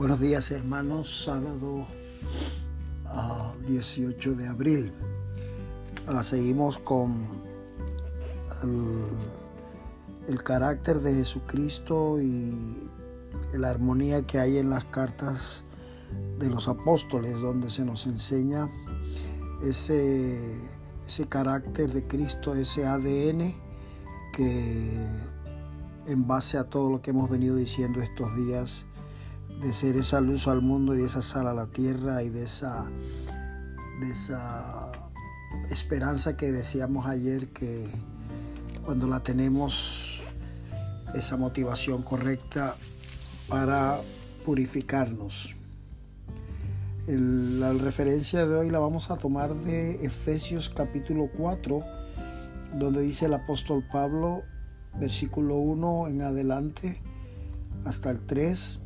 Buenos días hermanos, sábado 18 ah, de abril. Ah, seguimos con el, carácter de Jesucristo y la armonía que hay en las cartas de los apóstoles, donde se nos enseña ese carácter de Cristo, ese ADN que en base a todo lo que hemos venido diciendo estos días, de ser esa luz al mundo y de esa sal a la tierra y de esa, de esa esperanza que decíamos ayer que cuando la tenemos, esa motivación correcta para purificarnos. la referencia de hoy la vamos a tomar de Efesios capítulo 4, donde dice el apóstol Pablo, versículo 1 en adelante hasta el 3,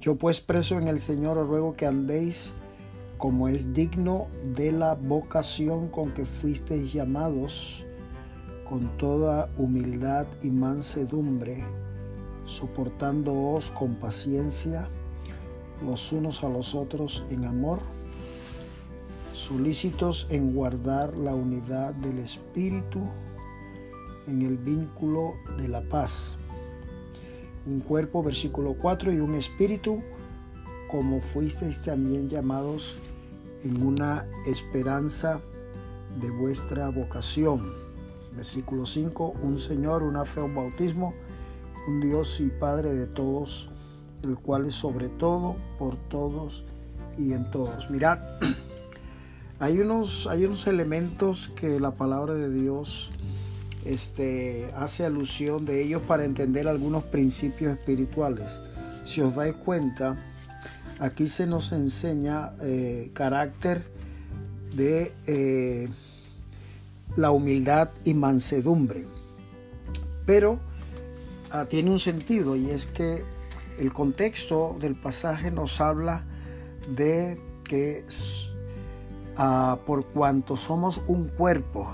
yo pues preso en el Señor os ruego que andéis como es digno de la vocación con que fuisteis llamados, con toda humildad y mansedumbre, soportándoos con paciencia los unos a los otros en amor, solícitos en guardar la unidad del Espíritu en el vínculo de la paz un cuerpo, versículo 4, y un espíritu, como fuisteis también llamados en una esperanza de vuestra vocación. Versículo 5, un Señor, una fe, un bautismo, un Dios y Padre de todos, el cual es sobre todo, por todos y en todos. Mirad, hay unos, hay unos elementos que la palabra de Dios este, hace alusión de ellos para entender algunos principios espirituales. Si os dais cuenta, aquí se nos enseña eh, carácter de eh, la humildad y mansedumbre. Pero ah, tiene un sentido y es que el contexto del pasaje nos habla de que ah, por cuanto somos un cuerpo,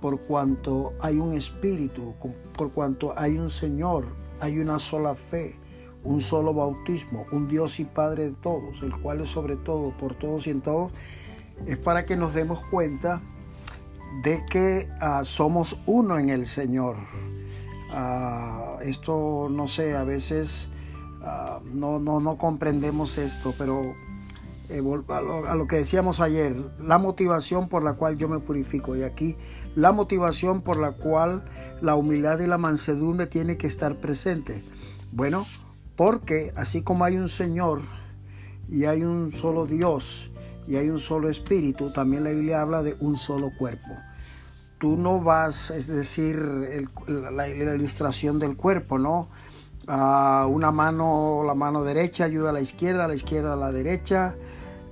por cuanto hay un espíritu, por cuanto hay un Señor, hay una sola fe, un solo bautismo, un Dios y Padre de todos, el cual es sobre todo, por todos y en todos, es para que nos demos cuenta de que ah, somos uno en el Señor. Ah, esto, no sé, a veces ah, no, no, no comprendemos esto, pero eh, a lo, que decíamos ayer, la motivación por la cual yo me purifico. Y aquí la motivación por la cual la humildad y la mansedumbre tiene que estar presente. Bueno, porque así como hay un Señor y hay un solo Dios y hay un solo Espíritu, también la Biblia habla de un solo cuerpo. Tú no vas, es decir, la, ilustración del cuerpo, ¿no? Ah, una mano, la mano derecha ayuda a la izquierda, la izquierda a la derecha.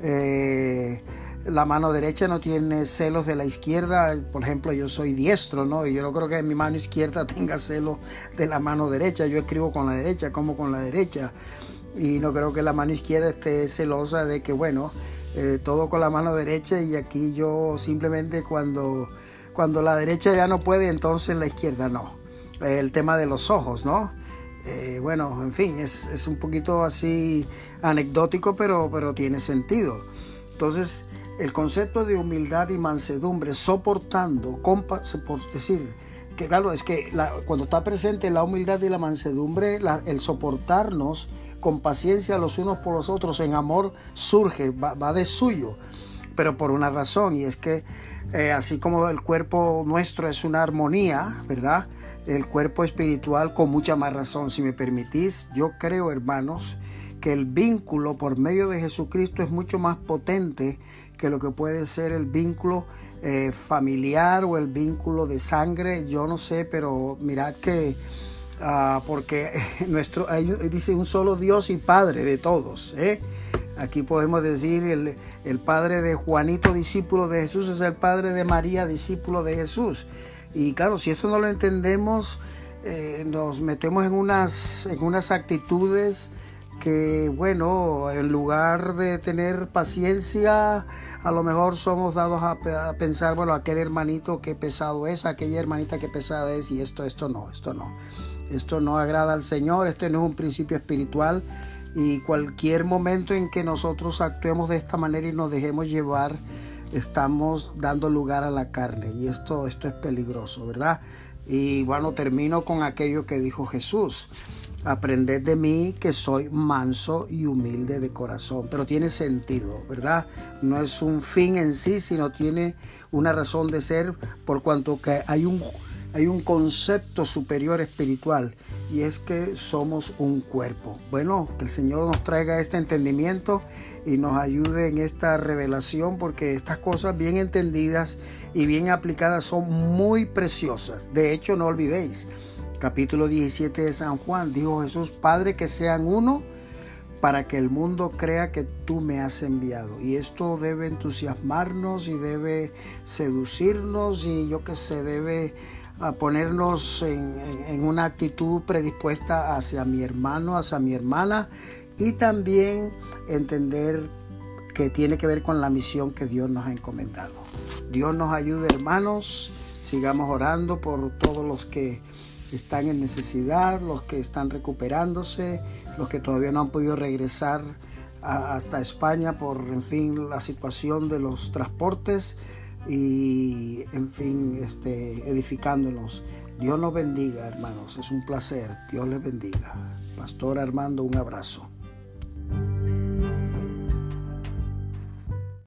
Eh, la mano derecha no tiene celos de la izquierda. Por ejemplo, yo soy diestro, ¿no? Y yo no creo que mi mano izquierda tenga celos de la mano derecha. Yo escribo con la derecha, como con la derecha. Y no creo que la mano izquierda esté celosa de que, bueno, eh, todo con la mano derecha y aquí yo simplemente cuando, cuando la derecha ya no puede, entonces la izquierda no. el tema de los ojos, ¿no? Eh, bueno, en fin, es, un poquito así anecdótico, pero, pero tiene sentido. Entonces, el concepto de humildad y mansedumbre, soportando, por decir, que claro, es que cuando está presente la humildad y la mansedumbre, el soportarnos con paciencia los unos por los otros en amor surge, va, de suyo, pero por una razón, y es que eh, así como el cuerpo nuestro es una armonía, ¿verdad? el cuerpo espiritual con mucha más razón. Si me permitís, yo creo, hermanos, que el vínculo por medio de Jesucristo es mucho más potente que lo que puede ser el vínculo eh, familiar o el vínculo de sangre. Yo no sé, pero mirad que... Ah, porque nuestro dice un solo Dios y Padre de todos. ¿eh? Aquí podemos decir el, Padre de Juanito, discípulo de Jesús, es el Padre de María, discípulo de Jesús. Y claro, si esto no lo entendemos, eh, nos metemos en unas, en unas actitudes que, bueno, en lugar de tener paciencia, a lo mejor somos dados a, pensar, bueno, aquel hermanito que pesado es, aquella hermanita que pesada es, y esto, esto no, esto no. Esto no agrada al Señor, este no es un principio espiritual. Y cualquier momento en que nosotros actuemos de esta manera y nos dejemos llevar, estamos dando lugar a la carne y esto, esto es peligroso, ¿verdad? Y bueno, termino con aquello que dijo Jesús. Aprended de mí que soy manso y humilde de corazón. Pero tiene sentido, ¿verdad? No es un fin en sí, sino tiene una razón de ser por cuanto que hay un hay un concepto superior espiritual y es que somos un cuerpo. Bueno, que el Señor nos traiga este entendimiento y nos ayude en esta revelación porque estas cosas bien entendidas y bien aplicadas son muy preciosas. De hecho, no olvidéis, capítulo 17 de San Juan, dijo Jesús, Padre, que sean uno para que el mundo crea que tú me has enviado. Y esto debe entusiasmarnos y debe seducirnos y yo que sé, debe a ponernos en, una actitud predispuesta hacia mi hermano, hacia mi hermana y también entender que tiene que ver con la misión que Dios nos ha encomendado. Dios nos ayude hermanos, sigamos orando por todos los que están en necesidad, los que están recuperándose, los que todavía no han podido regresar hasta España por, en fin, la situación de los transportes y, en fin, este, edificándonos. Dios nos bendiga, hermanos. Es un placer. Dios les bendiga. Pastor Armando, un abrazo.